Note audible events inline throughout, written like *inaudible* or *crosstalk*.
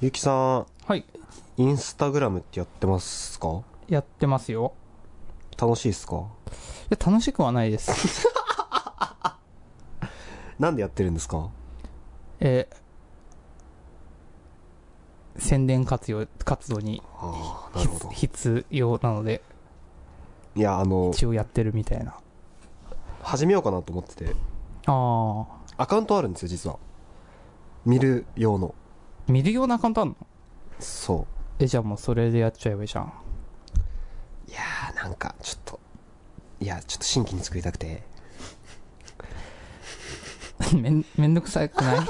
ゆきさん、はい。インスタグラムってやってますか？やってますよ。楽しいですか？いや、楽しくはないです。*laughs* なんでやってるんですか？えー宣伝活用、活動にああ、なるほど。必要なので、いや、あの、一応やってるみたいな。始めようかなと思ってて、あアカウントあるんですよ、実は。見る用の。ー。見るようなアカウントあんの？そえ、じゃあもうそれでやっちゃえばいいじゃん。う。いやー、なんか、ちょっと、いや、ちょっと新規に作りたくて。*laughs* めん、めんどくさくない？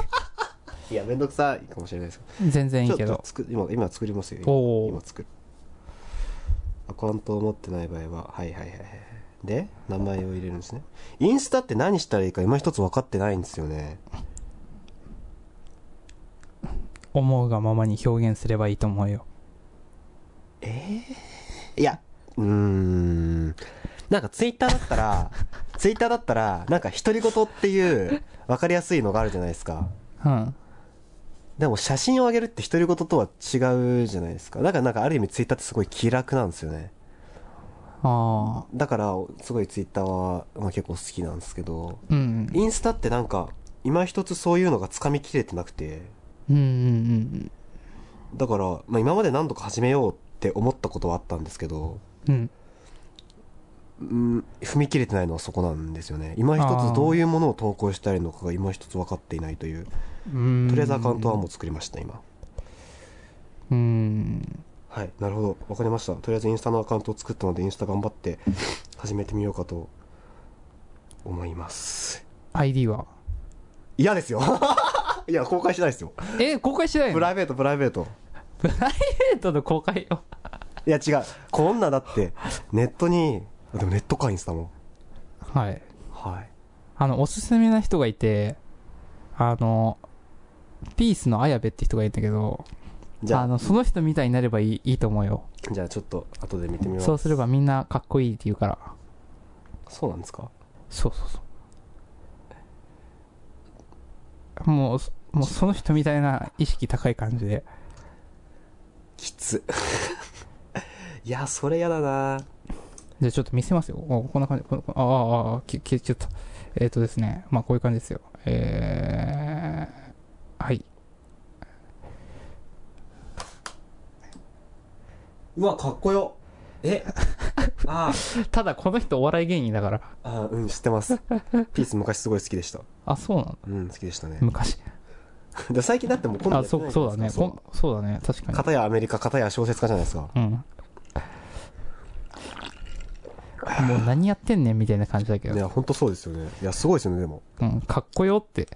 *laughs* いや、めんどくさいかもしれないですけ全然いど。いけど今、今作りますよ。今今作る。アカウントを持ってない場合は、はいはいはいはい。で、名前を入れるんですね。インスタって何したらいいか今一つ分かってないんですよね。思うがままに表現すればいいと思うよ。いや、うーん。なんかツイッターだったら、*laughs* ツイッターだったら、なんか独り言っていう分かりやすいのがあるじゃないですか。うん。でも写真を上げるって独り言とは違うじゃないですか。だからなんかある意味ツイッターってすごい気楽なんですよね。あだからすごいツイッターは、まあ、結構好きなんですけど、ー。うん。インスタってなんか今一つそういうのがつかみきれてなくて、うんうんうんだから、まあ、今まで何度か始めようって思ったことはあったんですけど、うん。うん、踏み切れてないのはそこなんですよね。今一つどういうものを投稿したらいいのかが今一つ分かっていないという。うん。とりあえずアカウントはもう作りました、今。うん。はい、なるほど。わかりました。とりあえずインスタのアカウントを作ったので、インスタ頑張って始めてみようかと思います。ID は？嫌ですよ。いや、公開しないですよ。え、公開しないの？プライベート、プライベート。プライベートの公開よ。いや、違う。こんなだって、ネットに、あでもネットか、インスタも。はい。はい。あの、おすすめな人がいて、あの、ピースの綾部って人がいるんだけど、じゃあ、あの、その人みたいになればいいいいと思うよ。じゃあちょっと後で見てみます。そうすればみんなかっこいいって言うから。そうなんですか？そうそうそう。もう、そもうその人みたいな意識高い感じで。きつ。*laughs* いや、それやだなじゃあちょっと見せますよ。おこんな感じ。ここああ、ああ、き消えちゃった。えっ、とですね。まあこういう感じですよ。えー、はい。うわ、かっこよ。え？*laughs* あただこの人お笑い芸人だから。あ、あうん、知ってます。ピース昔すごい好きでした。あ、そうなんだ。うん、好きでしたね。昔。*laughs* で最近だってもう今度あ、そう、そうだね。そこんそうだね。確かに。片やアメリカ、片や小説家じゃないですか。うん。もう何やってんねんみたいな感じだけど。いや、ほんとそうですよね。いや、すごいですよね、でも。うん、かっこよって。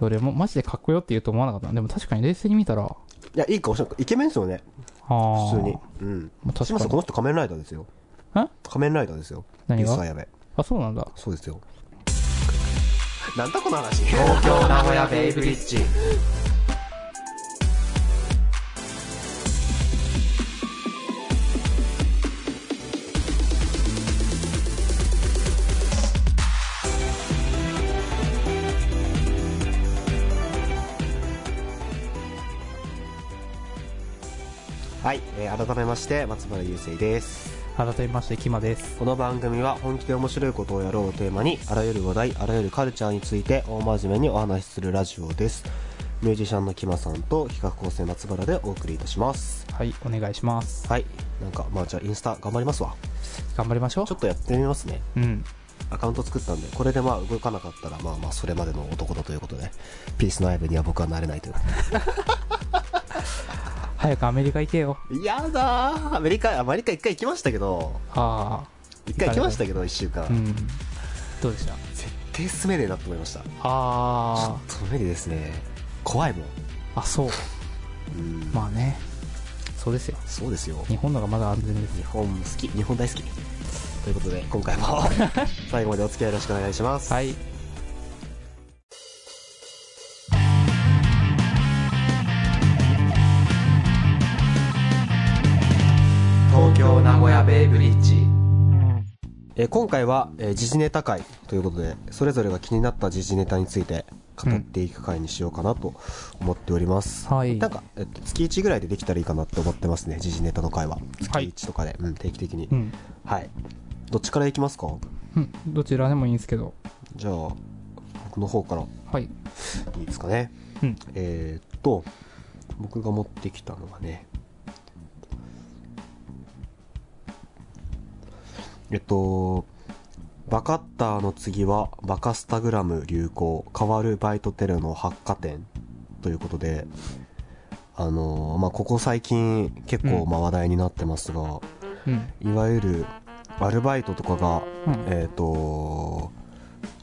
俺も、マジでかっこよって言うと思わなかった。でも確かに冷静に見たら、あいや、いい顔してイケメンですよね。あ。普通に。。うん。まあ、確かにしますこ。の人仮面ライダーですよ。え？仮面ライダーですよ。何が？ピース綾部。あ、そうなんだ。そうですよ。なんだこの話？東京名古屋ベイブリッジ。はい、えー改めまして、松原雄生です。改めまして、キマです。この番組は本気で面白いことをやろうをテーマに、あらゆる話題、あらゆるカルチャーについて大真面目にお話しするラジオです。ミュージシャンのキマさんと企画構成松原でお送りいたします。はい、お願いします。はい。なんか、まあじゃあインスタ頑張りますわ。頑張りましょうちょ。っとやってみますね。うん。アカウント作ったんで、これでまあ動かなかったら、まあまあそれまでの男だということで、ピースのライブには僕はなれないという。早くアメリカ行けよ。やだーアメリカ、アメリカ一回行きましたけど、ああ。一回行きましたけど、一週間。うん。どうでした？絶対住めねえなと思いました。ちょあっと無理ですね。怖いもん。あ。あ、そう。うん。まあね。そうですよ。そうですよ。日本のがまだ安全です。日本好き。日本大好き。ということで、今回も *laughs* 最後までお付き合いよろしくお願いします。はい。東京名古屋ベイブリッジ。えー今回は、えー時事ネタ会ということで、それぞれが気になった時事ネタについて語っていく回にしようかなと思っております。はいなんか、えっと、月1ぐらいでできたらいいかなって思ってますね、時事ネタの回は。月はい1とかで、うん、定期的にう。ん。はい。どっちからいきますか？うん。どちらでもいいんですけど。じゃあ、僕の方からいはい。いですかね。うん。えーっと、僕が持ってきたのがね、えっと、バカッターの次はバカスタグラム流行変わるバイトテレの発火点ということで、あのまあ、ここ最近結構まあ話題になってますが、うん。いわゆるアルバイトとかが、うん。えっ、と、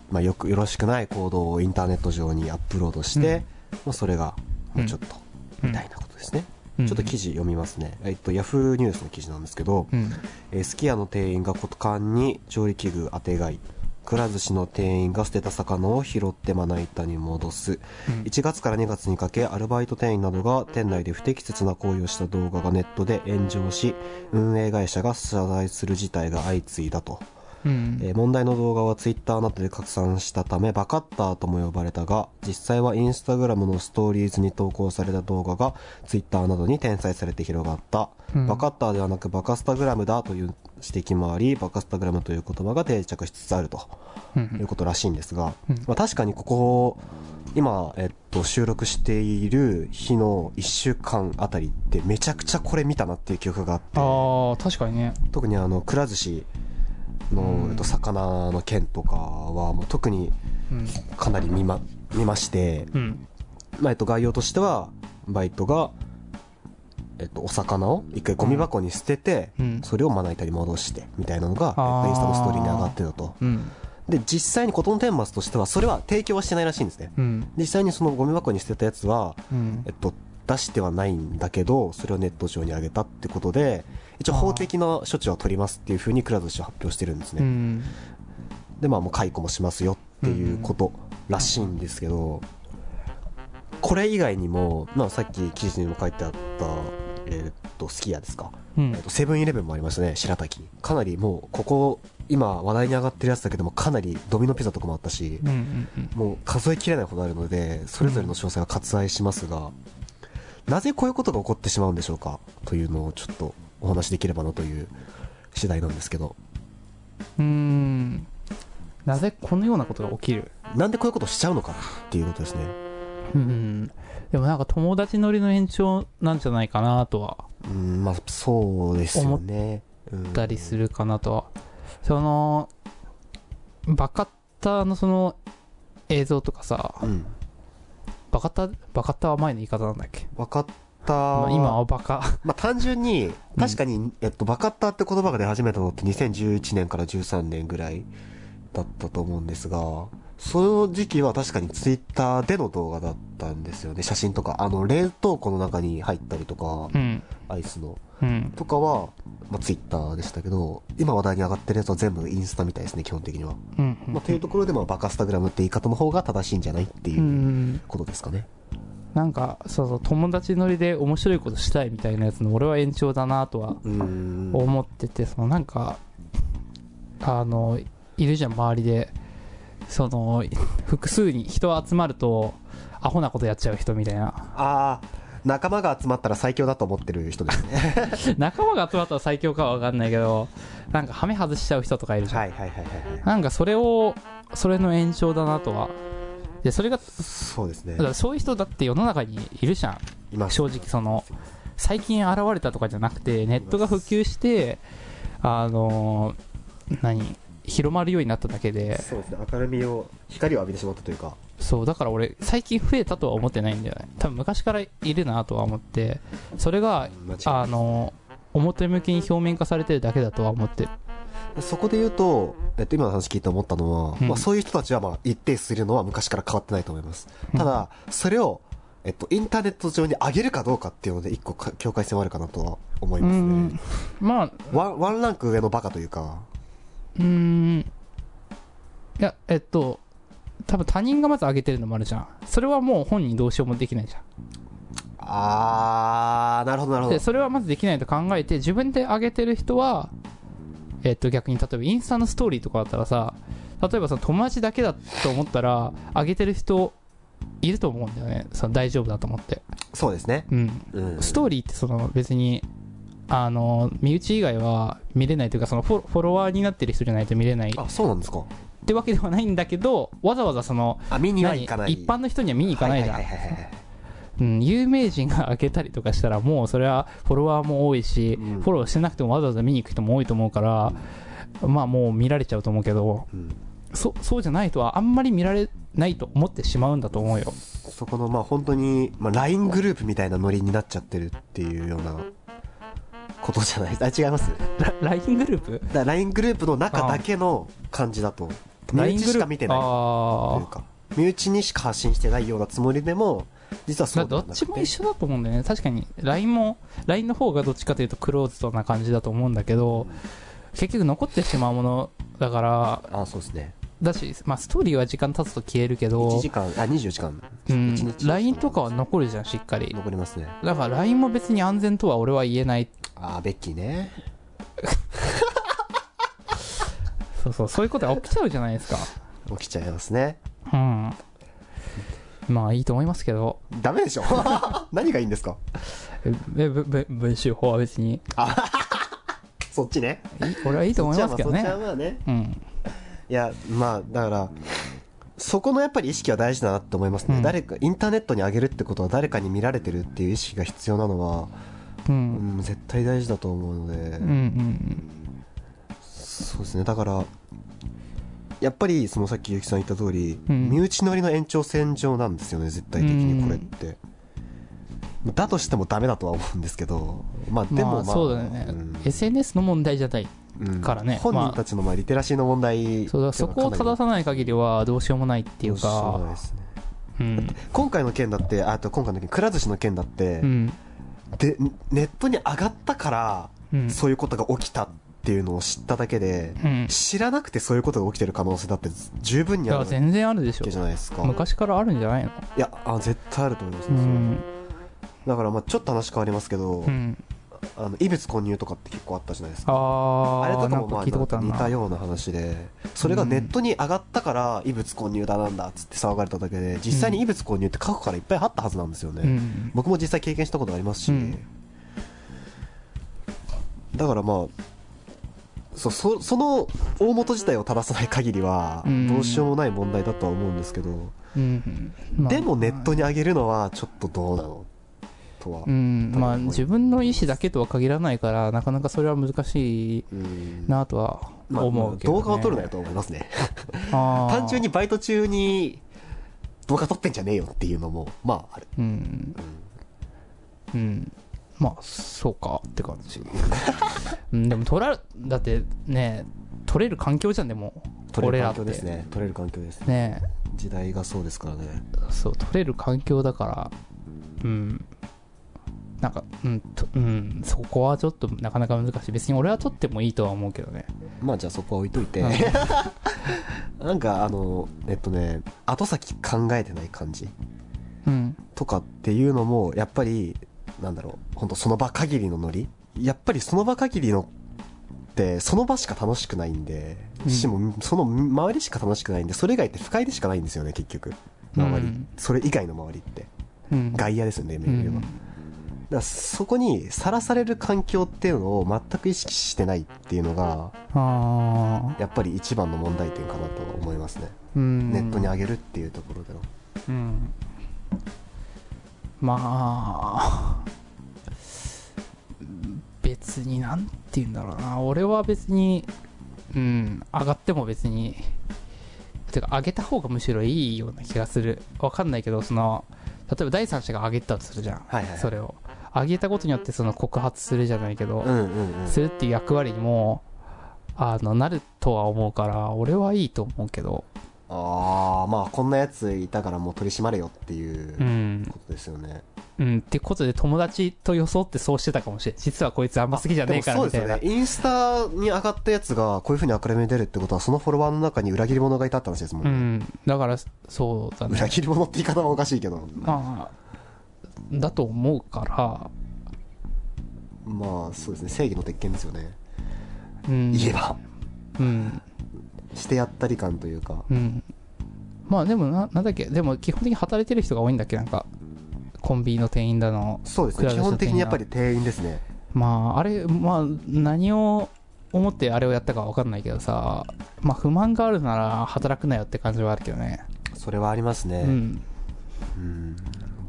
まあ、よくよろしくない行動をインターネット上にアップロードして、まあ、それがもうちょっと、うんみたいなことですね、うんちょっと記事読みますね、えっとヤフーニュースの記事なんですけど、うん。えーすき家の店員が股間に調理器具当て買い。くら寿司の店員が捨てた魚を拾ってまな板に戻す。うん。1月から2月にかけアルバイト店員などが店内で不適切な行為をした動画がネットで炎上し運営会社が謝罪する事態が相次いだとうん。えー問題の動画はツイッターなどで拡散したためバカッターとも呼ばれたが実際はインスタグラムのストーリーズに投稿された動画がツイッターなどに転載されて広がった、うんバカッターではなくバカスタグラムだという指摘もありバカスタグラムという言葉が定着しつつあるとうんいうことらしいんですが、うんまあ、確かにここ今、えっと、収録している日の1週間あたりってめちゃくちゃこれ見たなっていう記憶があってああ、確かにね。特にあのくら寿司の、うんえっと、魚の件とかはもう特にうん。かなり見ま見まして、うん。まあえっと、概要としてはバイトが、えっと、お魚を一回ゴミ箱に捨てて、うんそれをまな板に戻してみたいなのが、えっあーと、インスタのストーリーに上がってたとうん。で実際に事の顛末としてはそれは提供はしてないらしいんですねうん。実際にそのゴミ箱に捨てたやつは、うんえっ。と、出してはないんだけど、それをネット上に上げたってことで、一応法的な処置は取りますっていうふうにくら寿司は発表してるんですね。うん。で、まあもう解雇もしますよっていうことらしいんですけど、これ以外にも、まあさっき記事にも書いてあった、えーっと、すき家ですか？うんえーっと、セブンイレブンもありましたね、白滝。かなりもう、ここ、今話題に上がってるやつだけども、かなりドミノピザとかもあったし、うん。うん。うん。もう数えきれないほどあるので、それぞれの詳細は割愛しますが、なぜこういうことが起こってしまうんでしょうか？というのをちょっとお話しできればなという次第なんですけど、うーん。なぜこのようなことが起きる？なんでこういうことをしちゃうのかっていうことですね。うん。でもなんか友達乗りの延長なんじゃないかなとはうん、まあそうですよね。うん思ったりするかなとは。その、バカッターのその映像とかさ、うん。バカッター、バカッターは前の言い方なんだっけ？分かった。まあ今はバカ。*laughs* まあ単純に、確かに、えっと、バカッターって言葉が出始めたのって2011年から13年ぐらいだったと思うんですが、その時期は確かにツイッターでの動画だったんですよね。写真とか。あの、冷凍庫の中に入ったりとか、うん。アイスの。うん。とかは、まあ、ツイッターでしたけど、今話題に上がってるやつは全部インスタみたいですね、基本的には。うん。まあ、というところで、まあ、バカスタグラムって言い方の方が正しいんじゃないってう。いうんことですかね。なんか、そうそう、友達乗りで面白いことしたいみたいなやつの俺は延長だなとは。思ってて、そのなんか、あの、いるじゃん、周りで。その、複数に人集まると、アホなことやっちゃう人みたいな。ああ、仲間が集まったら最強だと思ってる人ですね。*laughs* 仲間が集まったら最強かはわかんないけど、なんかハメ外しちゃう人とかいるじゃん。はいはいはいはいはい。なんかそれを、それの延長だなとは。で、それが、そうですねだか。らそういう人だって世の中にいるじゃん。今、正直その、最近現れたとかじゃなくて、ネットが普及して、あのー何広まるようになっただけで、そうですね。明るみを、光を浴びてしまったというか。そう、だから俺、最近増えたとは思ってないんだよね。多分昔からいるなとは思って、それが、あのー表向きに表面化されてるだけだとは思ってる。そこで言うと、えっと、今の話聞いて思ったのは、うんまあそういう人たちはまあ一定数いるのは昔から変わってないと思います。うんただ、それを、えっと、インターネット上に上げるかどうかっていうので一個か境界線はあるかなとは思いうますねん。。まあ、ワン、ワンランク上のバカというか、うーん。いや、えっと、多分他人がまず上げてるのもあるじゃん。それはもう本人どうしようもできないじゃん。あー、なるほどなるほどで、。それはまずできないと考えて、自分で上げてる人は、えっと逆に例えばインスタのストーリーとかだったらさ、例えばその友達だけだと思ったら、上げてる人いると思うんだよねその大丈夫だと思ってそうですね。うんうん。ストーリーってその別にあの身内以外は見れないというかそのフォフォロワーになってる人じゃないと見れないっあ、そうなんですか。てわけではないんだけどわざわざそのあ、見に行かない。一般の人には見に行かないじゃん、はいはいはいはいうん、有名人が開けたりとかしたらもうそれはフォロワーも多いし、うん。フォローしてなくてもわざわざ見に行く人も多いと思うから、まあもう見られちゃうと思うけどうん。そそうじゃないとはあんまり見られないと思ってしまうんだと思うよ。そこの、まあ本当に、まあ LINE グループみたいなノリになっちゃってるっていうようなことじゃない？あ、違います？LINE グループ？ら LINE グループの中だけの感じだと、身 LINE 内グループしか見てないというあか、身内にしか発信してないようなつもりでも、実はあそうどっちも一緒だと思うんだよね確かに LINE も LINE の方がどっちかというとクローズドな感じだと思うんだけど結局残ってしまうものだからあ、そうですね。だし、まあ、ストーリーは時間経つと消えるけ1ど時間、あ、24時間。う1ん日 LINE とかは残るじゃんしっかり残りますね。だから LINE も別に安全とは俺は言えないあー、ベッキーね。*laughs* そうそうそういうことが起きちゃうじゃないですか起きちゃいますね。うんまあいいと思いますけど。ダメでしょ。*laughs* 何がいいんですか？えぶぶ文集法は別に。*laughs* そっちね。俺はいいと思いますけどね。そっちはまあね。うん。いや、まあ、だから、そこのやっぱり意識は大事だなって思いますね。うん。誰か、インターネットに上げるってことは誰かに見られてるっていう意識が必要なのは、ううんん、絶対大事だと思うので、うんうん。そうですね。だから、やっぱり、そのさっきゆきさん言った通り、うん。身内乗りの延長線上なんですよね、絶対的にこれって。だとしてもダメだとは思うんですけど、まあでもまあ、まあそうだよね、うん。SNS の問題じゃないうん。からね。本人たちのまあ。リテラシーの問題そうだそこを正さない限りはどうしようもないっていうそうかですね。うん。今回の件だってあと今回の件くら寿司の件だって、うん。でネットに上がったから、うん。そういうことが起きたっていうのを知っただけで、うん。知らなくてそういうことが起きてる可能性だって十分にあるわいや全然あるでしょ。けじゃないですか。昔からあるんじゃないの？いやあ絶対あると思いますね、うん。だからまあちょっと話変わりますけど、うん。あの異物混入とかって結構あったじゃないですか。ああれとかかもまあ似たな。ような話でそれがネットに上がったから異物混入だなんだっつって騒がれただけで実際に異物混入って過去からいっぱいあったはずなんですよね、うん。僕も実際経験したことありますし、うん。だからまあそそその大元自体を正さない限りはうん。どうしようもない問題だとは思うんですけど、うん。まあでもネットに上げるのはちょっとどうなの？とは、うん。まあ自分の意思だけとは限らないからなかなかそれは難しいうんなとはまあ思うけど、ね。動画を撮るなよと思いますね。*laughs* 単純にバイト中に動画撮ってんじゃねえよっていうのもまあある、うん。うん。うん。まあそうかって感じ *laughs* うんでも撮らだってね撮れる環境じゃんでも。撮れる環境ですね。撮れる環境です。ね。時代がそうですからね。そう撮れる環境だから。うん。なんかうんとうんそこはちょっとなかなか難しい。別に俺は撮ってもいいとは思うけどね。まあじゃあそこは置いといて、うん。*laughs* なんかあのえっとね後先考えてない感じうん。とかっていうのもやっぱりなんだろう。本当その場限りのノリやっぱりその場限りのってその場しか楽しくないんで、うん。しもその周りしか楽しくないんでそれ以外って不快でしかないんですよね結局。周り、うんそれ以外の周りって。うん。外野ですよねうメールは、んだからそこにさらされる環境っていうのを全く意識してないっていうのがやっぱり一番の問題点かなと思いますね、うん。ネットに上げるっていうところでの。うん。まあ別になんて言うんだろうな。俺は別にうん上がっても別にてか上げた方がむしろいいような気がする。わかんないけどその例えば第三者が上げたとするじゃん、はいはいはい。それを。上げたことによってその告発するじゃないけど、うんうんうんするっていう役割にもあのなるとは思うから俺はいいと思うけど。ああまあこんなやついたからもう取り締まれよっていううん。ことですよね、うん、ってことで友達と装ってそうしてたかもしれん。実はこいつあんま好きじゃねえからみたいな。そうですよね。インスタに上がったやつがこういうふうに明るみに出るってことはそのフォロワーの中に裏切り者がいたって話ですもんうね、ん。だからそうだね。裏切り者って言い方はおかしいけど。まあだと思うから。まあそうですね。正義の鉄拳ですよね、うん。言えば。うん。してやったり感というか。うん。まあでもな、なんだっけ、でも基本的に働いてる人が多いんだっけ、なんか、コンビニの店員だの。そうですね。基本的にやっぱり店員ですね。まあ、あれ、まあ、何を思ってあれをやったかわかんないけどさ、まあ、不満があるなら働くなよって感じはあるけどね。それはありますね。うん。うん。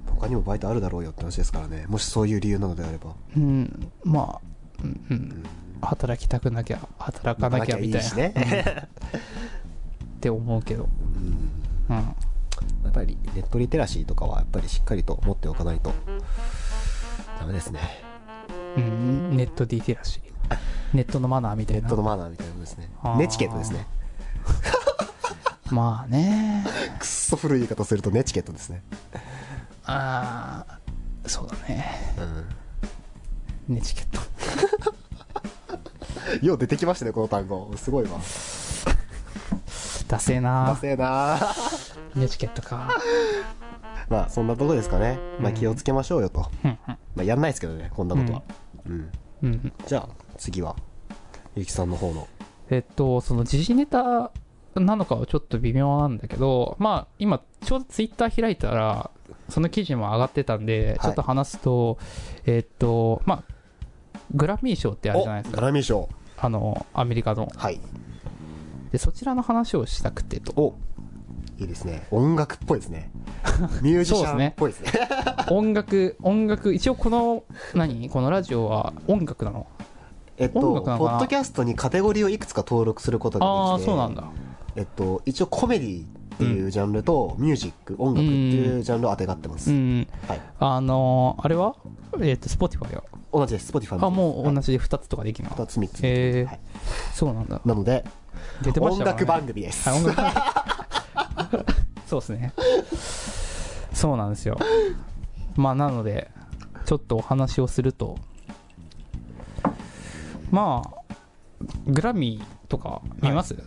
他にもバイトあるだろうよって話ですからね。もしそういう理由なのであれば。うん、まあ、うん、うん。働きたくなきゃ、働かなきゃみたいな。しね。って思うけど。うん。うん。やっぱりネットリテラシーとかはやっぱりしっかりと持っておかないとダメですね。うん、ネットディテラシー。*laughs* ネットのマナーみたいなネット。のマナーみたいなのですねネチケットですね。まあね。くっそ古い言い方するとネチケットですね。ああ、そうだね。うん。ネチケット。*laughs* よう出てきましたね、この単語。すごいわ。*laughs* ダセえダなセえなネチケットか。まあ、そんなとこですかね。まあ、うん気をつけましょうよと。うん、うんまあ、やんないですけどね、こんなことは。うん。うん。じゃあ、次は、ゆきさんの方の。えっと、その時事ネタなのかはちょっと微妙なんだけど、まあ、今、ちょうどツイッター開いたら、その記事も上がってたんで、ちょっと話すと、えっと、まあ、グラミー賞ってあるじゃないですグか。ラミー賞。あの、アメリカの。はい。で、そちらの話をしたくてと。おいいですね。音楽っぽいですね。*laughs* ミュージシャンっぽいですね。音楽、音楽、一応この、何？このラジオは音楽なの？えっと、ポッドキャストにカテゴリーをいくつか登録することがああ、できて、そうなんだ。えっと、一応コメディっていうジャンルと、ミュージック、音楽っていうジャンルを当てがってます。うん。はい。あのーあれは？えっと、スポティファイは？同じです。Spotify あ、もう同じ。じで2つとかできるの？2つ3つ。へえはいそうなんだ。なので、出てました音楽番組。組です。はい、音楽。そうですね。そうなんですよ。まあ、なので、ちょっとお話をすると、まあ、グラミーとか見ます、い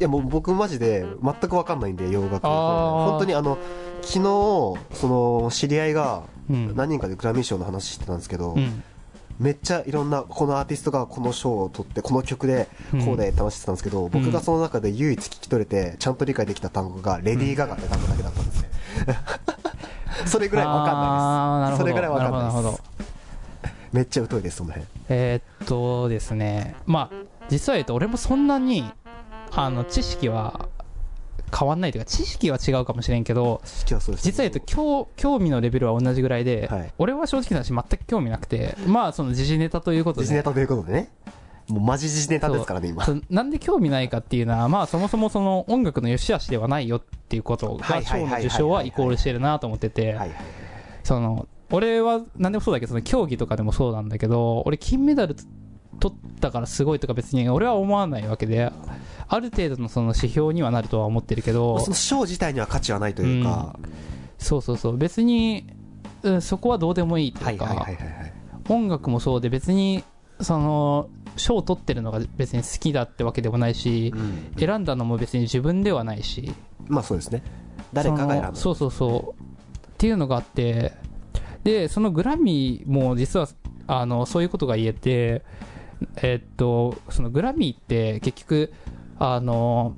やもう僕マジで全く分かんないんで洋楽本当にあの昨日その知り合いがうん。何人かでグラミー賞の話してたんですけど、うん。めっちゃいろんなこのアーティストがこの賞を取ってこの曲でこうでって話してたんですけど、僕がその中で唯一聞き取れてちゃんと理解できた単語がレディー・ガガって単語だけだったんですね、*laughs* それぐらい分かんないです。それぐらい分かんないです。めっちゃ疎いですその辺。えーっとですね、まあ、実は言うと、俺もそんなに、あの、知識は変わんないというか、知識は違うかもしれんけど、知識はそうです実は言うと、興興味のレベルは同じぐらいで、はい。俺は正直な話、全く興味なくて、まあ、その時事ネタということで、時事ネタということでね。もうマジ時事ネタですからね今。なんで興味ないかっていうのは、まあ、そもそもその音楽の良し悪しではないよっていうことが、賞の受賞はイコールしてるなと思ってて、その、俺は何でもそうだけど、その競技とかでもそうなんだけど、俺金メダル取ったからすごいとか別に俺は思わないわけで、ある程度のその指標にはなるとは思ってるけど、その賞自体には価値はないというか、そうそうそう、別に、うんそこはどうでもいいとはいいうか、音楽もそうで別に、その、賞を取ってるのが別に好きだってわけでもないし、うん。選んだのも別に自分ではないし、まあそうですね。誰かが選んだそのそうそうそう。っていうのがあってでそのグラミーも実はあのそういうことが言えてえっとそのグラミーって結局あの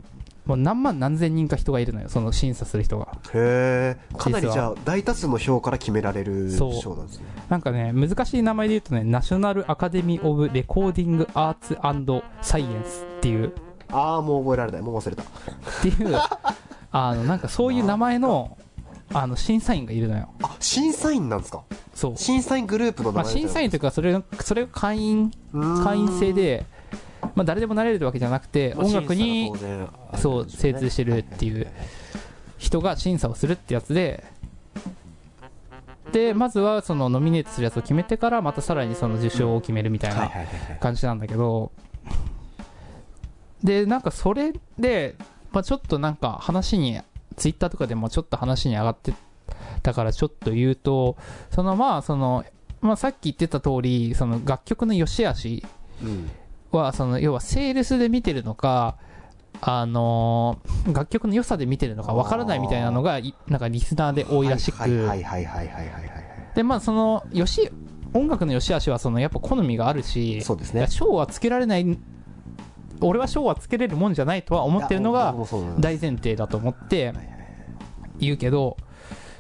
もう何万何千人か人がいるのよその審査する人が。へえかなりじゃあ大多数の票から決められる賞なんですね。なんかね難しい名前で言うとねナショナルアカデミー・オブ・レコーディング・アーツ・サイエンスっていう。ああもう覚えられない。もう忘れた。っていうあのなんかそういう名前のあの審査員がいるのよ。あ審査員なんですか？そう。審査員グループの名まあ、前審査員というかそれそれが会員会員制で、まあ、誰でもなれるわけじゃなくて音楽にそう精通してるっていう人が審査をするってやつで。でまずはそのノミネートするやつを決めてからまたさらにその受賞を決めるみたいな感じなんだけど。でなんかそれで、まあ、ちょっとなんか話にツイッターとかでもちょっと話に上がってたからちょっと言うとそのまあその、まあ、さっき言ってた通りその楽曲の良し悪しうんは、その、要はセールスで見てるのか、あのー、楽曲の良さで見てるのかわからないみたいなのが、なんかリスナーで多いらしく。はいはいはいはいはいはい、はい。で、まあその、よし、音楽の良し悪しはそのやっぱ好みがあるし、そうですね。賞はつけられない、俺は賞はつけれるもんじゃないとは思ってるのが大前提だと思って言うけど、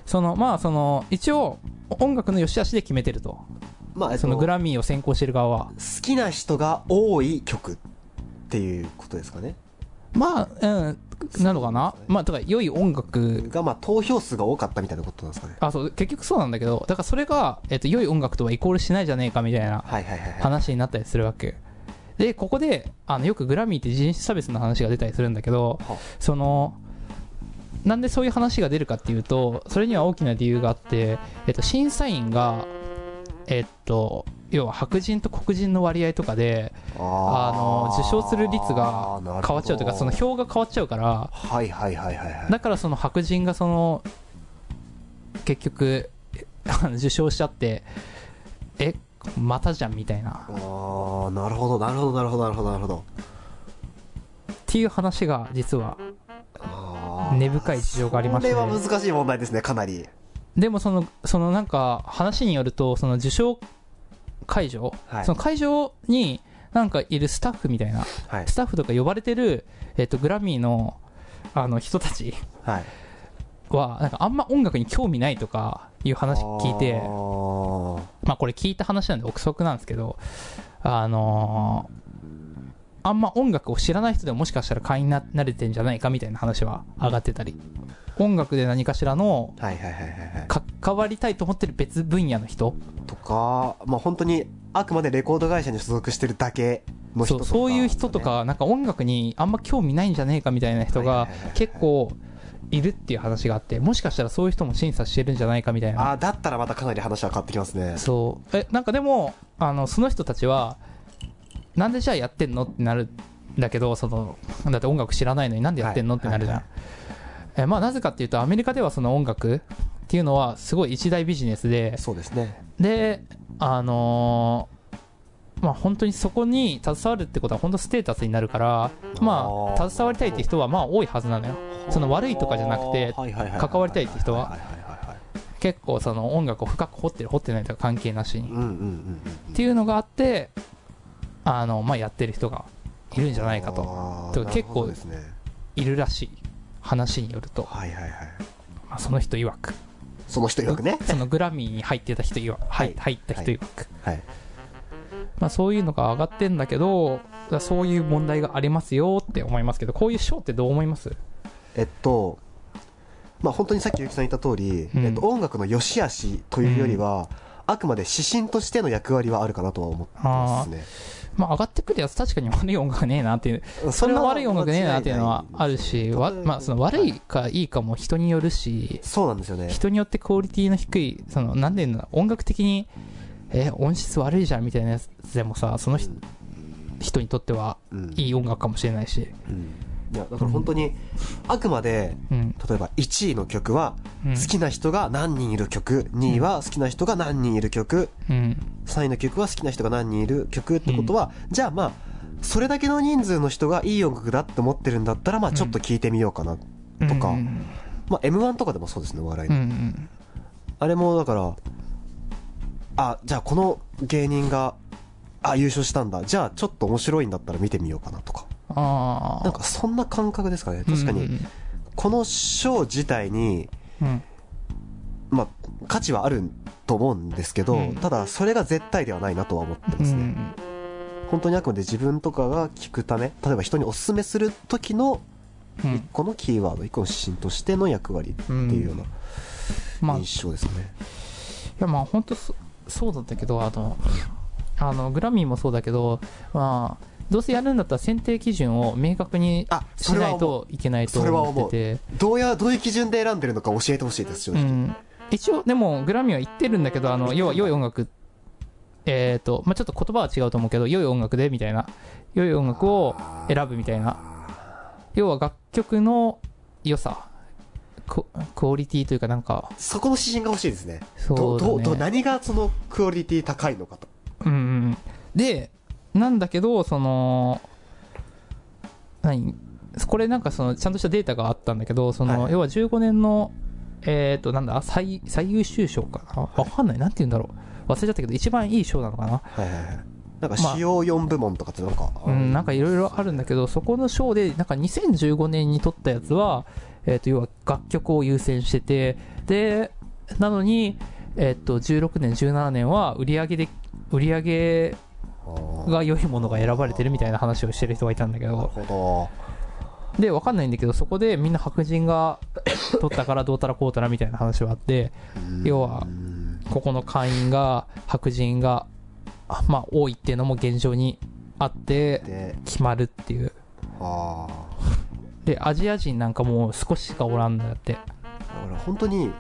その、まあその、一応音楽の良し悪しで決めてると。まあ、えっとそのグラミーを先行してる側は。好きな人が多い曲っていうことですかね。まあ、うん、なのかなまあ、だから良い音楽、が、まあ、投票数が多かったみたいなことなんですかね。あ、そう、結局そうなんだけど、だからそれが、えっと、良い音楽とはイコールしないじゃねえかみたいな。話になったりするわけ。で、ここで、あの、よくグラミーって人種差別の話が出たりするんだけど、はその、なんでそういう話が出るかっていうと、それには大きな理由があって、えっと、審査員が、えっと、要は白人と黒人の割合とかで、あの、受賞する率が変わっちゃうというか、その票が変わっちゃうから、はいはいはいはいはい。だからその白人がその、結局、受賞しちゃって、え、またじゃんみたいな。あーなるほどなるほどなるほどなるほどなるほど。っていう話が実は根深い事情がありましてこれは難しい問題ですね、かなり。でもそのそのなんか話によるとその受賞会場、はいその会場になんかいるスタッフみたいなはいス。タッフとか呼ばれてる、えっとグラミーのあの人たちはい。はなんかあんま音楽に興味ないとかいう話聞いてまあこれ聞いた話なんで憶測なんですけどあのーあんま音楽を知らない人でももしかしたら会員にななれてんじゃないかみたいな話は上がってたり音楽で何かしらのはいはいはいはいはい。関わりたいと思ってる別分野の人。とか、まあ本当に、あくまでレコード会社に所属してるだけの人とか、そうそういう人とか、なんか音楽にあんま興味ないんじゃねえかみたいな人がはいはいはいはい結構いるっていう話があってもしかしたらそういう人も審査してるんじゃないかみたいな。あーだったらまたかなり話は変わってきますね。そう。えなんかでもあのその人たちはなんでじゃあやってんのってなるんだけどそのだって音楽知らないのになんでやってんのってなるじゃん、はいえまあなぜかっていうとアメリカではその音楽っていうのはすごい一大ビジネスでそうですね。であのーまあ本当にそこに携わるってことは本当ステータスになるからまあ携わりたいって人はまあ多いはずなのよ。その悪いとかじゃなくて関わりたいって人は結構その音楽を深く掘ってる掘ってないとか関係なしに。っていうのがあってあのまあやってる人がいるんじゃないかと。結構。いるらしい話によると、はいはいはい。まあ、その人曰く。その人曰くね。*laughs* そのグラミーに入ってた人曰く、はい。入った人曰く、はい。まあ、そういうのが上がってんだけどそういう問題がありますよって思いますけどこういう賞ってどう思います？えっと、まあ本当にさっきゆきさん言った通り、うん。えっと、音楽の良し悪しというよりは、あくまで指針としての役割はあるかなとは思ってますね。まあ上がってくるやつ確かに悪い音楽ねえなっていう。そんな悪い音楽ねえなっていうのはあるしわまあその悪いかいいかも人によるしそうなんですよね。人によってクオリティの低いそのなんで言うんだ音楽的にえ音質悪いじゃんみたいなやつでもさその人人にとってはうん。いい音楽かもしれないし、うんいや、だから本当に、あくまで、うん例えば1位の曲は、うん好きな人が何人いる曲、2位は好きな人が何人いる曲、うん3位の曲は好きな人が何人いる曲ってことは、じゃあまあ、それだけの人数の人がいい音楽だって思ってるんだったら、まあちょっと聞いてみようかな。とかうんまあ M1 とかでもそうですね、お笑いの。あれもだから、あ、じゃあこの芸人が、あ、優勝したんだ。じゃあちょっと面白いんだったら見てみようかなとか。ああなんかそんな感覚ですかね。確かに、うん。この賞自体に、うん。まあ、価値はあると思うんですけど、うん。ただそれが絶対ではないなとは思ってうますね。ん本当にあくまで自分とかが聞くため、例えば人にお勧めする時のうん。一個のキーワード、一個の指針としての役割っていうようまあない印象ですね。やまあ本当そそうだったけどあのあのグラミーもそうだけどまあどうせやるんだったら選定基準を明確にあ、し。ないといけないとそれは思っててどうや、どういう基準で選んでるのか教えてほしいです、正直。うん、一応でもグラミーは言ってるんだけどあの要は良い音楽えっ、とまあちょっと言葉は違うと思うけど良い音楽でみたいな。良い音楽を選ぶみたいな。要は楽曲の良さ。ククオリティというかなんか。そこの指針が欲しいですね。そうだね。どどど何がそのクオリティ高いのかと。うんうん。でなんだけどその何？これなんかそのちゃんとしたデータがあったんだけどその、はい。要は15年のえっ、となんだ最最優秀賞かな？わかんない。なんて言うんだろう。忘れちゃったけど一番いい賞なのかな？はいはいはい。なんかまあ。主要4部門とかってなんか、うんなんかいろいろあるんだけどそこの賞でなんか2015年に取ったやつはえっ、と、要は楽曲を優先してて、で、なのに、えっ、と、16年、17年は売り上げで、売り上げが良いものが選ばれてるみたいな話をしてる人がいたんだけなるど、ほで、わかんないんだけど、そこでみんな白人が *coughs* 取ったからどうたらこうたらみたいな話はあって、ど。要はうんここの会員が白人が、あまあ、多いっていうのも現状にあって、で、決まるっていう。あで、アジア人なんかもう少ししかおらんのやって。あ。だから本当に、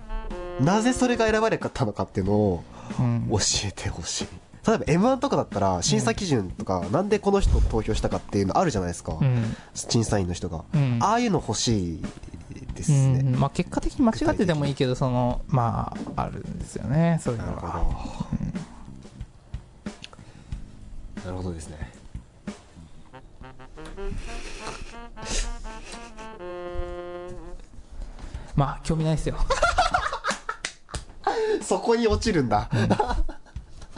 なぜそれが選ばれたのかっていうのをうん教。えてほしい。例えば M1 とかだったら審査基準とか、なんでこの人投票したかっていうのあるじゃないですか。うん。審査員の人が。うん。ああいうの欲しいですうね。ん、まあ結果的に間違っててもいいけど、その、まあ、あるんですよね、そういうのが。なるほど。なるほどですね。*laughs* まあ、興味ないですよ。*laughs* そこに落ちるんだ。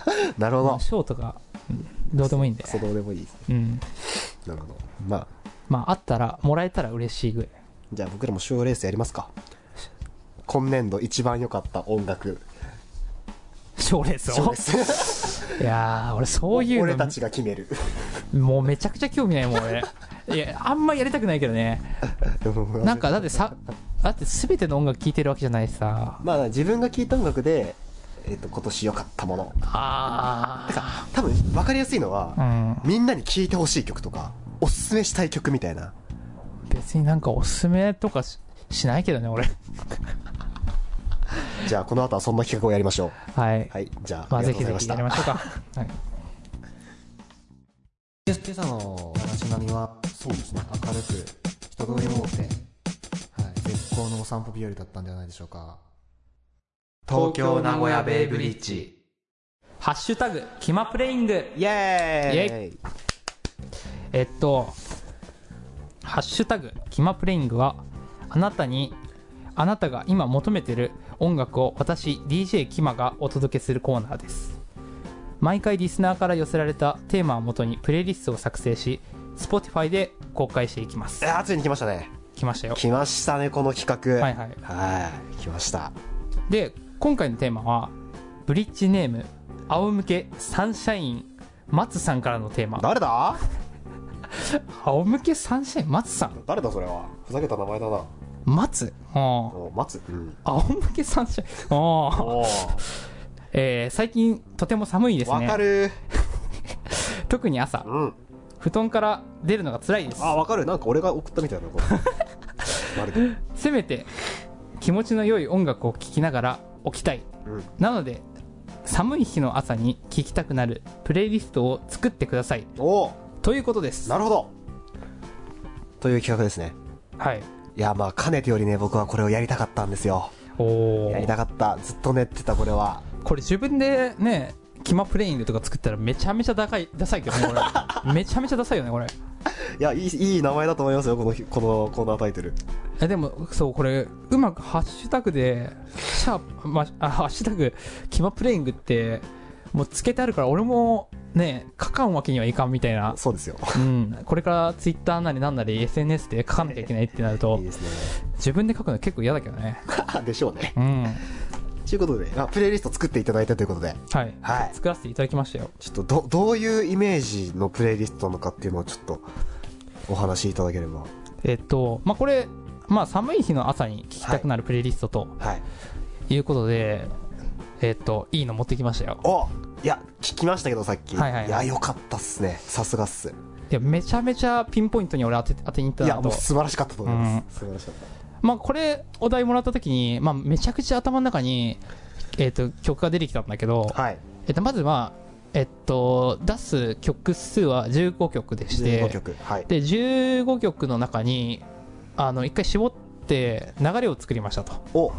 *laughs* なるほまあ、ど。ショーとか、うんどうでもいいんで。そうどうでもいいです。うん。なるほど。まあ、まあ、あったら、もらえたら嬉しいぐらい。じゃあ僕らも賞レースやりますか。今年度一番良かった音楽。賞レースを？賞レー。ス。*laughs* いやー、俺そういうの俺た、ちが決める。もうめちゃくちゃ興味ないもん、俺。いや、あんまやりたくないけどね。なんか、だってさ、だって全ての音楽聴いてるわけじゃないしさ。まあ自分が聴いた音楽で、えっ、と、今年良かったもの。あてか、多分分かりやすいのは、うん。みんなに聴いてほしい曲とか、おすすめしたい曲みたいな。別になんかおすすめとかししないけどね、俺。*laughs* じゃあこの後はそんな企画をやりましょう。はい。はい、じゃあ、まあ、ぜひぜひやり。ましょうか。*laughs* はい。今朝の街並みはそうですね明るく人通りも多くて、はい、絶好のお散歩日和だったんじゃないでしょうか東京名古屋ベイブリッジハッシュタグ、キマプレイング。イエーイイえっと、ハッシュタグ、キマプレイングは、あなたに、あなたが今求めてる音楽を私、DJ キマがお届けするコーナーです。毎回リスナーから寄せられたテーマをもとにプレイリストを作成し、Spotify で公開していきますえ。ー、ついに来ましたね。来ましたよ。来ましたね、この企画。はいはい。はい。来ました。で、今回のテーマは、ブリッジネーム、仰向けサンシャイン、松さんからのテーマ。誰だ？*laughs* 仰向けサンシャイン、松さん？誰だそれは？ふざけた名前だな。松ああ。お待つ。うん。仰向けサンシャイン。ああ。お *laughs* えー、最近とても寒いですわかね。る。*laughs* 特に朝、うん。布団から出るのが辛いです。あ、わかる。なんか俺が送ったみたいな。これまるで。せめて気持ちの良い音楽を聴きながら起きたい。うん。なので、寒い日の朝に聴きたくなるプレイリストを作ってください。ということです。なるほど。という企画ですね。はい。いや、まあ、かねてよりね、僕はこれをやりたかったんですよ。おやりたかった。ずっと練ってた、これは。これ自分でね、キマプレイングとか作ったらめちゃめちゃ高い、ダサいけどね、これ。*laughs* めちゃめちゃダサいよね、これ。いや、いい、いい名前だと思いますよ、この、このコーナータイトル。えでも、そう、これ、うまくハッシュタグで、シャープ、まあ、ハッシュタグ、キマプレイングって、もうつけてあるから、俺も、ね、書かんわけにはいかんみたいな。そうですよ。うん。これからツイッターなりなんなり SNS で書かなきゃいけないってなるいとい、です自分で書くの結構嫌だけどね。ね。*laughs* でしょうね。うん。ということで、あ、プレイリスト作っていただいたということで、はい。はい作らせていただきましたよ。ちょっとど、どういうイメージのプレイリストなのかっていうのをちょっと、お話しいただければ。えっと、まあ、これ、まあ、寒い日の朝に聞きたくなるプレイリストとはい。いうことで、えっと、いいの持ってきましたよ。おいや、聞きましたけど、さっき。はいはいはいや、よかったっすね。さすがっす。いや、めちゃめちゃピンポイントに俺当て当てに行ったいや、もなとう。素晴らしかったと思います。素晴らしかっまあ、これ、お題もらった時に、まあ、めちゃくちゃ頭の中に、えっと、曲が出てきたんだけど、た。はい。えっと、まずは、えっと、出す曲数は15曲でして、15曲。はい。で、15曲の中に、あの、一回絞って流れを作りましたと。お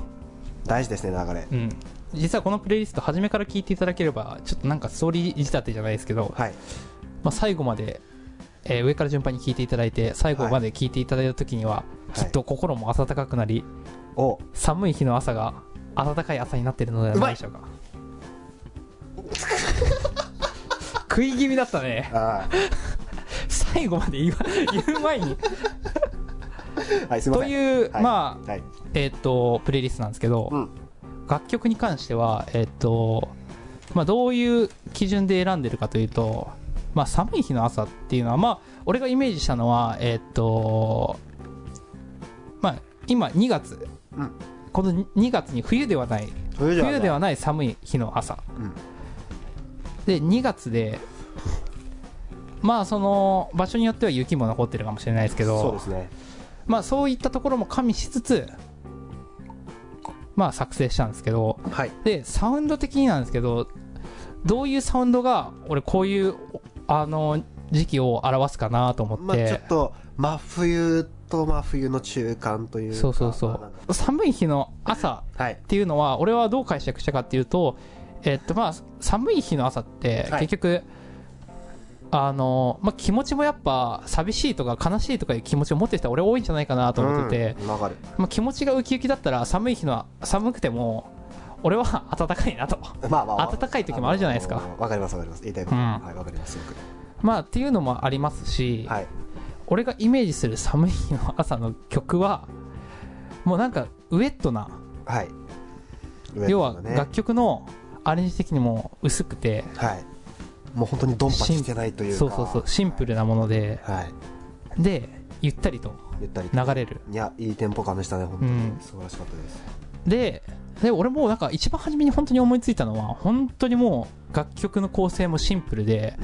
大事ですね、流れ。うん。実はこのプレイリスト初めから聞いていただければ、ちょっとなんかストーリー仕立てじゃないですけど、はい。まあ、最後まで、えー上から順番に聞いていただいて、最後まで聞いていただいた時には、きっと心も温かくなり、お寒い日の朝が暖かい朝になっているのではないでしょうか。食い気味だったね。あ最後まで言う前に。はい。という、はいまあ、はい。えっ、と、プレイリストなんですけど、うん楽曲に関しては、えっ、と、まあ、どういう基準で選んでるかというと、まあ、寒い日の朝っていうのは、まあ、俺がイメージしたのは、えっ、と、まあ、今2月、うんこの2月に冬ではない、冬冬ではない。ない寒い日の朝。うんで、2月で、まあ、その、場所によっては雪も残ってるかもしれないですけど、そうですね。まあそういったところも加味しつつ、まあ作成したんですけど、はい。で、サウンド的になんですけど、どういうサウンドが、俺こういう、あの、時期を表すかなと思って、まあちょっと、真冬と真冬の中間というか。そうそうそう。寒い日の朝はい。っていうのは、俺はどう解釈したかっていうと、えっとまあ、寒い日の朝って、はい結局、あの、まあ気持ちもやっぱ、寂しいとか悲しいとかいう気持ちを持ってる人は俺多いんじゃないかなと思ってて、うん。まあ、気持ちがウキウキだったら寒い日のは寒くても俺は暖かいなとまあまあ。暖かい時もあるじゃないですかわかりますわかります。言いたいこと。うんはい、わかります。よく。まあっていうのもありますし、はい。俺がイメージする寒い日の朝の曲はもうなんかウェットなはい。要は楽曲のアレンジ的にも薄くてはい。もう本当にドンパチしてないというか。そうそうそうシンプルなものではい。でゆったりとゆったり流れるいや、いいテンポ感でしたね、本当に。うん素晴らしかったです。でで俺もなんか一番初めに本当に思いついたのは本当にもう楽曲の構成もシンプルで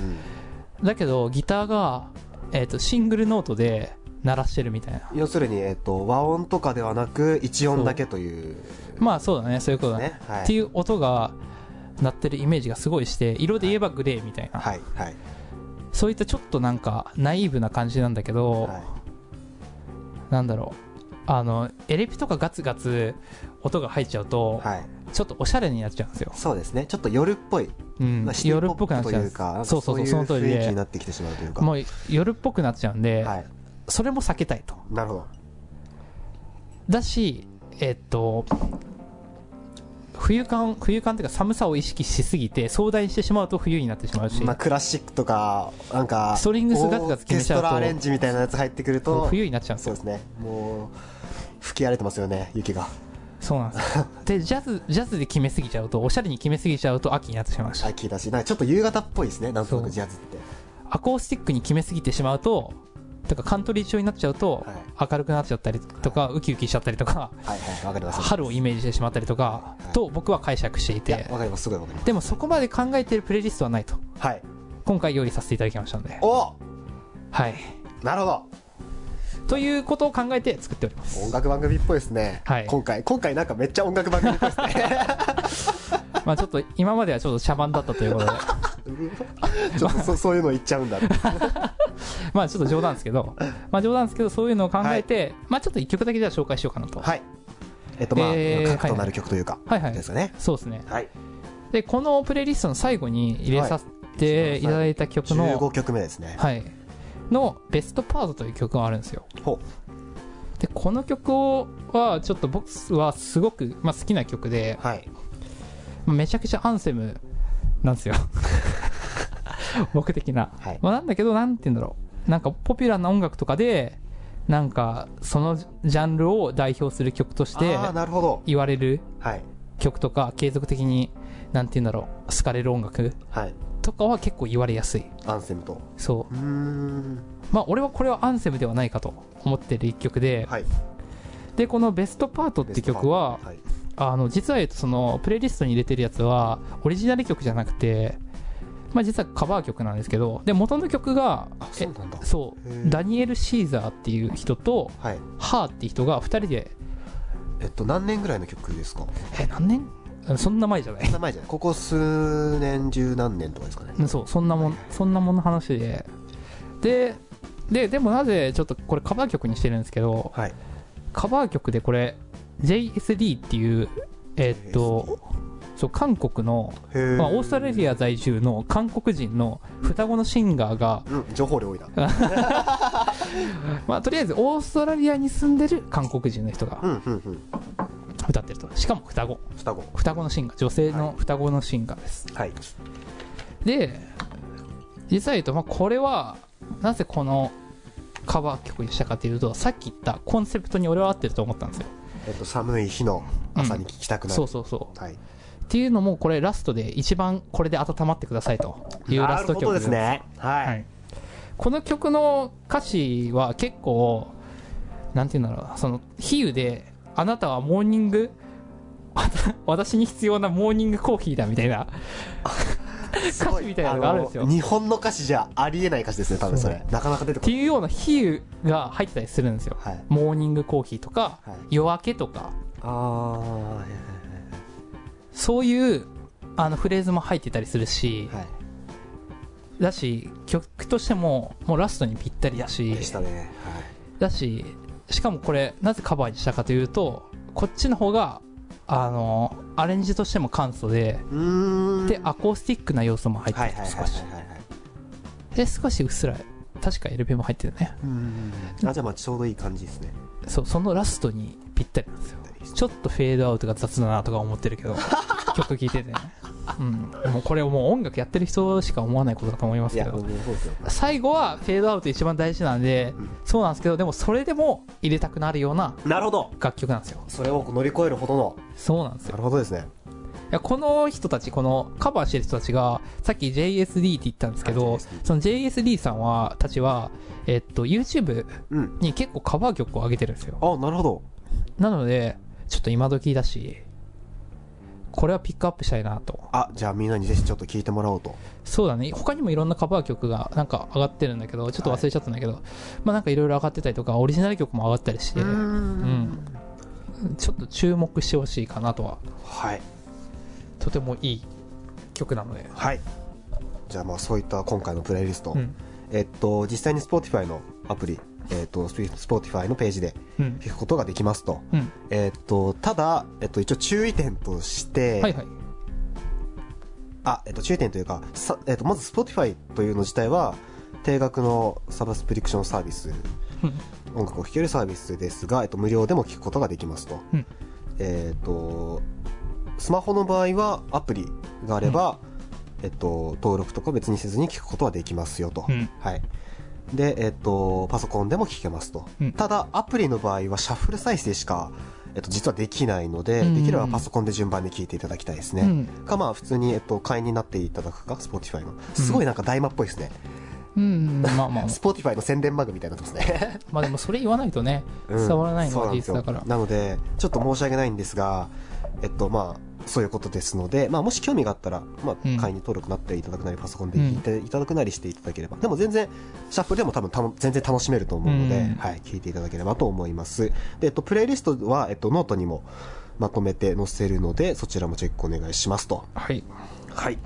うん。だけどギターが、えー、とシングルノートで鳴らしてるみたいな要するに、えっと、和音とかではなく、一音だけという。まあそうだねそういうことだねね。はい。っていう音が鳴ってるイメージがすごいして色で言えばグレーみたいな、はい、はい。そういったちょっとなんかナイーブな感じなんだけど、はい。なんだろうあのエレピとかガツガツ音が入っちゃうと、はい。ちょっとおしゃれになっちゃうんですよ、そうですね。ちょっと夜っぽい。うんまあ、夜っぽくなっちゃいうそうそうそうその通りでになってきてしまうというか。もう夜っぽくなっちゃうんで、はい。それも避けたいとなるほど。だしえっと冬感冬感というか寒さを意識しすぎて壮大にしてしまうと冬になってしまうし、まあ、クラシックとか、なんか、ストリングスガツガツ決めちゃうとオーケストラアレンジみたいなやつ入ってくると、冬になっちゃうんですよそうですね。もう、吹き荒れてますよね、雪が。そうなんですよでジャズジャズで決めすぎちゃうとおしゃれに決めすぎちゃうと秋になってしまうし秋だし、なんかちょっと夕方っぽいですね、なんとなくジャズって。アコースティックに決めすぎてしまうととかカントリー調になっちゃうと、は明るくなっちゃったりとか、ウキウキしちゃったりとか。春をイメージしてしまったりとか、いと僕は解釈していて、わかります、すごいわかります。でもそこまで考えてるプレイリストはないとはい。今回用意させていただきましたのでおはいなるほど。ということを考えて作っております音楽番組っぽいですね。はい今回、今回なんかめっちゃ音楽番組っぽいですね。*laughs* まあちょっと今まではちょっと茶番だったということで *laughs* ちょっとそそういうの言っちゃうんだって。*laughs* まあちょっと冗談ですけどまあ冗談ですけどそういうのを考えて、まあちょっと一曲だけじゃあ紹介しようかなとはい。えっと、まあ、えー核となる曲というか、はいはいですかね。そうですねはい。でこのプレイリストの最後に入れさせていただいた曲の、15曲目ですね。はい、のベストパートという曲があるんですよほでこの曲はちょっと僕はすごく、まあ、好きな曲でう。はい。まあめちゃくちゃアンセムなんですよ *laughs* 僕的な、はいまあ、なんだけどなんて言うんだろうなんかポピュラーな音楽とかでなんかそのジャンルを代表する曲として。言われるはい。曲とか継続的になんて言うんだろう好かれる音楽はい。とかは結構言われやすいアンセムと。そううーん。まあ俺はこれはアンセムではないかと思ってる一曲で、はい。でこの「ベストパート」って曲ははい。あの実は言うとそのプレイリストに入れてるやつはオリジナル曲じゃなくてまあ実はカバー曲なんですけどで元の曲があ、そうなんだえ。そうへーダニエル・シーザーっていう人とはい。ハーっていう人が2人でえっと、何年ぐらいの曲ですか？え何年？そんな前じゃないそんな前じゃないここ数年、十何年とかですかね。うんそうそんなもんそんなもんの話ででででもなぜちょっとこれカバー曲にしてるんですけどはい。カバー曲でこれ JSD っていうえーっとそう韓国の、まあ、オーストラリア在住の韓国人の双子のシンガーが、うん、情報量多いな。*laughs* まあ、とりあえずオーストラリアに住んでる韓国人の人がうん、うん、うん。歌ってるとしかも双子双子。双子のシンガー女性の双子のシンガーですはい。で実は言うと、まあ、これはなぜこのカバー曲にしたかというとさっき言ったコンセプトに俺は合ってると思ったんですよえっと、寒い日の朝に聞きたくなる。そうそうそうはい。っていうのもこれラストで一番これで温まってくださいというラスト曲ですね。はい。はい、この曲の歌詞は結構なんて言うんだろうなその比喩であなたはモーニング *laughs* 私に必要なモーニングコーヒーだみたいな *laughs* 歌詞みたいなのがあるんですよの日本の歌詞じゃありえない歌詞ですね、多分それ。なかなか出てこない。っていうような比喩が入ってたりするんですよ、はい。モーニングコーヒーとか、はい夜明けとかああ、そういうあのフレーズも入ってたりするし、はい。だし曲としてももうラストにぴったりだしでしたね。だししかもこれなぜカバーにしたかというとこっちの方があのアレンジとしても簡素で。でアコースティックな要素も入ってはいる少しはい。で少しうっすら確か LP も入ってるねうん。あ、じゃあまあちょうどいい感じですね。そうそのラストにぴったりなんですよちょっとフェードアウトが雑だなとか思ってるけど *laughs* 曲聴いててねうんもうこれもう音楽やってる人しか思わないことだと思いますけど。最後はフェードアウト一番大事なんで、うんそうなんですけどでもそれでも入れたくなるようななるほど。楽曲なんですよそれを乗り越えるほどの。そうなんですよなるほどですね。いやこの人たちこのカバーしてる人たちがさっき JSD って言ったんですけど、その JSD さんはたちは、えっと、YouTube うん。に結構カバー曲を上げてるんですよあ、なるほど。なのでちょっと今時だしこれはピックアップしたいなとあ、じゃあみんなにぜひちょっと聞いてもらおうと。そうだね他にもいろんなカバー曲がなんか上がってるんだけどちょっと忘れちゃったんだけど、まあなんかいろいろ上がってたりとかオリジナル曲も上がったりしてうんちょっと注目してほしいかなとははい。とてもいい曲なので、はい。じゃあまあそういった今回のプレイリスト。うんえっと、実際に Spotify のアプリ、えっと、Spotify のページでうん聞くことができますと。うん、えっと、ただ、えっと、一応注意点として、はいはいあ、えっと、注意点というか、さえっと、まず Spotify というの自体は、定額のサブスプリクションサービス、音楽を聴けるサービスですが、えっと、無料でも聴くことができますと。うんえっと、スマホの場合はアプリがあれば、えっと、登録とか別にせずに聞くことはできますよと。うんはい。で、えっと、パソコンでも聞けますと。うんただ、アプリの場合はシャッフル再生しか、えっと、実はできないので、うんできればパソコンで順番に聞いていただきたいですね。うんか、まあ、普通に、えっと、会員になっていただくか、Spotify の。すごいなんか大魔っぽいですね。うん、まあまあ、*laughs* Spotify の宣伝マグみたいになってますね。*laughs* まあでもそれ言わないとね、うん伝わらないのが事実だから。なので、ちょっと申し訳ないんですが、えっと、まあ、そういうことですので、まあ、もし興味があったら、まあ、うん会員に登録なっていただくなり、パソコンで聞いていただくなりしていただければ。でも全然、シャッフルでも多分たの全然楽しめると思うので、うんはい、聞いていただければと思います。で、えっと、プレイリストは、えっと、ノートにもまとめて載せるので、そちらもチェックお願いしますと。はい。はい。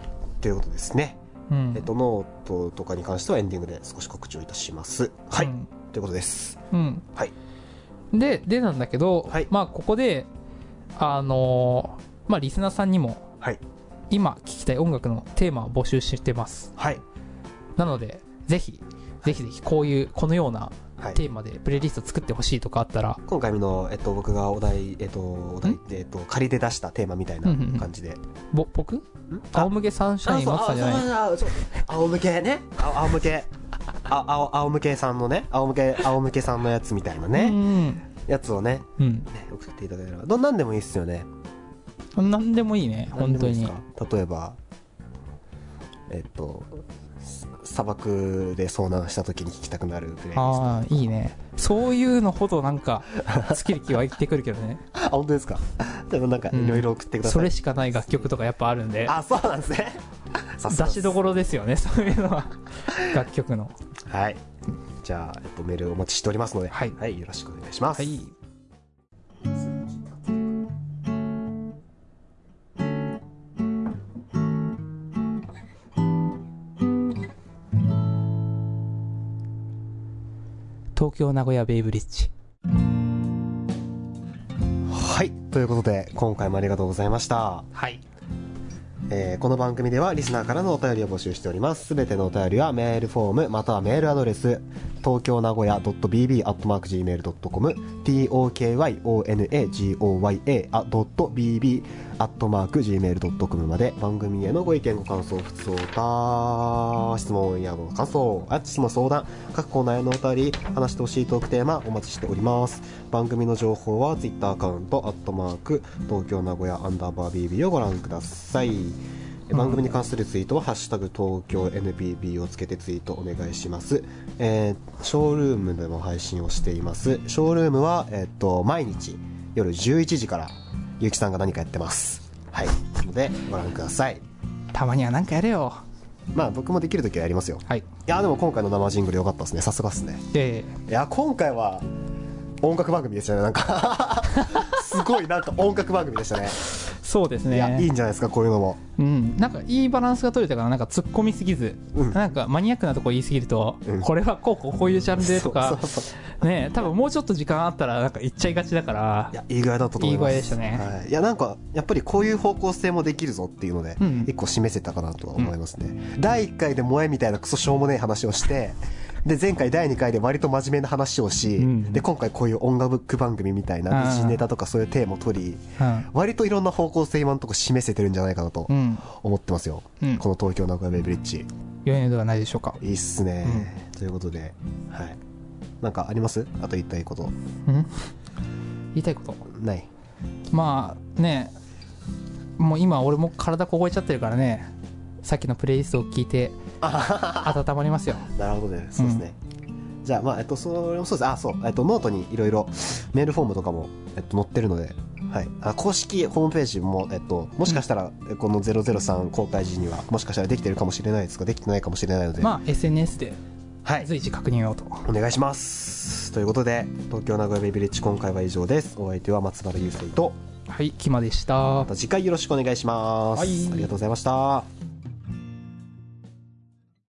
ということですね。うん。えっと、ノートとかに関してはエンディングで少し告知をいたします。はい。うんということです。うん。はい。で、でなんだけど、はいまあここで、あのーまあリスナーさんにも、はい。今聴きたい音楽のテーマを募集してます。はい。なので、ぜひ、ぜひぜひこういう、このようなはい。テーマでプレイリスト作ってほしいとかあったら、今回の、えっと、僕がお題、えっと、お題えっと、仮で出したテーマみたいな感じで。ぼ、僕？仰向けサンシャイン松さんじゃないあそうそう仰向けね。あ仰向け。あ、青、仰向けさんのね、仰向け、仰向けさんのやつみたいなうね、んやつをね、うん。ね送っていただければ。どんなんでもいいっすよね。うん。なんでもいいね、本当に例えば、えっと、す砂漠で遭難した時に聞きたくなるプレイリスト。ああ、いいね。そういうのほどなんか、好きる気湧いてくるけどね。*laughs* あ、本当ですか？でもなんか、いろいろ送ってください。それしかない楽曲とかやっぱあるんで、あ、そうなんですね。*laughs* 出しどころですよね、そういうのは。楽曲の。はい。じゃあ、えっと、メールお待ちしておりますので、はいよろしくお願いします。はい。東京名古屋ベイブリッジ。はい。ということで、今回もありがとうございました。はい。えーこの番組ではリスナーからのお便りを募集しております。すべてのお便りはメールフォーム、またはメールアドレス、東京名古屋 .bb.gmail.com tokyonagoya.bb.gmail.com まで番組へのご意見ご感想普通歌質問やご感想あ質問相談各コーナーへのお便り話してほしいトークテーマお待ちしております。番組の情報は Twitter アカウントアットマーク東京名古屋アンダーバー BB をご覧ください。番組に関するツイートは「ハッシュタグ東京 NPB」をつけてツイートお願いします、えーショールームでも配信をしています。ショールームは、えっと毎日夜11時からゆうきさんが何かやってます。はい。なのでご覧ください。たまにはなんかやれよ。まあ僕もできる時はやりますよ。はい。いやでも今回の生ジングル良かったですね。さすがっすね。でいや今回は音楽番組でしたねなんか *laughs* すごいなんか音楽番組でしたね。そうですいやいいねんじゃないですかこういうのも。うん。なんかいいバランスが取れたからなんか突っ込みすぎず、うん。なんかマニアックなとこ言いすぎると、うん。これはこうこうこういうジャンルでとかそうそうそう。ね多分もうちょっと時間あったらなんか言っちゃいがちだからいやいい具合だったと思います。いい具合でしたね。はい、いやなんかやっぱりこういう方向性もできるぞっていうので、うん。一個示せたかなとは思いますね、第1回で萌えみたいなクソしょうもねえ話をしてで前回第2回で割と真面目な話をし、うん。で今回こういう音楽番組みたいなうん時事ネタとかそういうテーマを取りうん割といろんな方向性今のところ示せてるんじゃないかなとうん。思ってますよ、うん。この東京名古屋ベイブリッジ良いのではないでしょうかいいっすね、ということではい。なんかあります？あと言いたいこと。うん？言いたいこと？ない。まあねもう今俺も体凍えちゃってるからねさっきのプレイリストを聞いて温まりますよなるほどね、そうですね。じゃあ、まあ、えっと、それもそうです。あ、そう。えっと、ノートにいろいろメールフォームとかも、えっと、載ってるので、はい。あ公式ホームページも、えっと、もしかしたら、えこの003公開時には、もしかしたらできてるかもしれないですが、できてないかもしれないので、まあ SNS ではい。随時確認をとお願いします。ということで、東京名古屋ベイビリッジ今回は以上です。お相手は松原雄生と、はいキマでしたまた次回よろしくお願いします。はいありがとうございました。